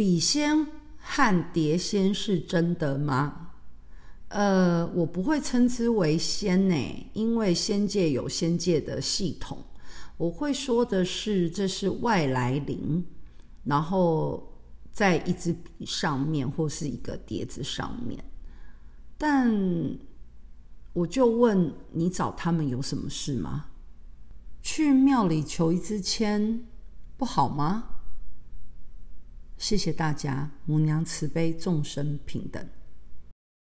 笔仙和碟仙是真的吗？呃，我不会称之为仙呢，因为仙界有仙界的系统。我会说的是，这是外来灵，然后在一支笔上面或是一个碟子上面。但我就问你，找他们有什么事吗？去庙里求一支签不好吗？谢谢大家，母娘慈悲，众生平等。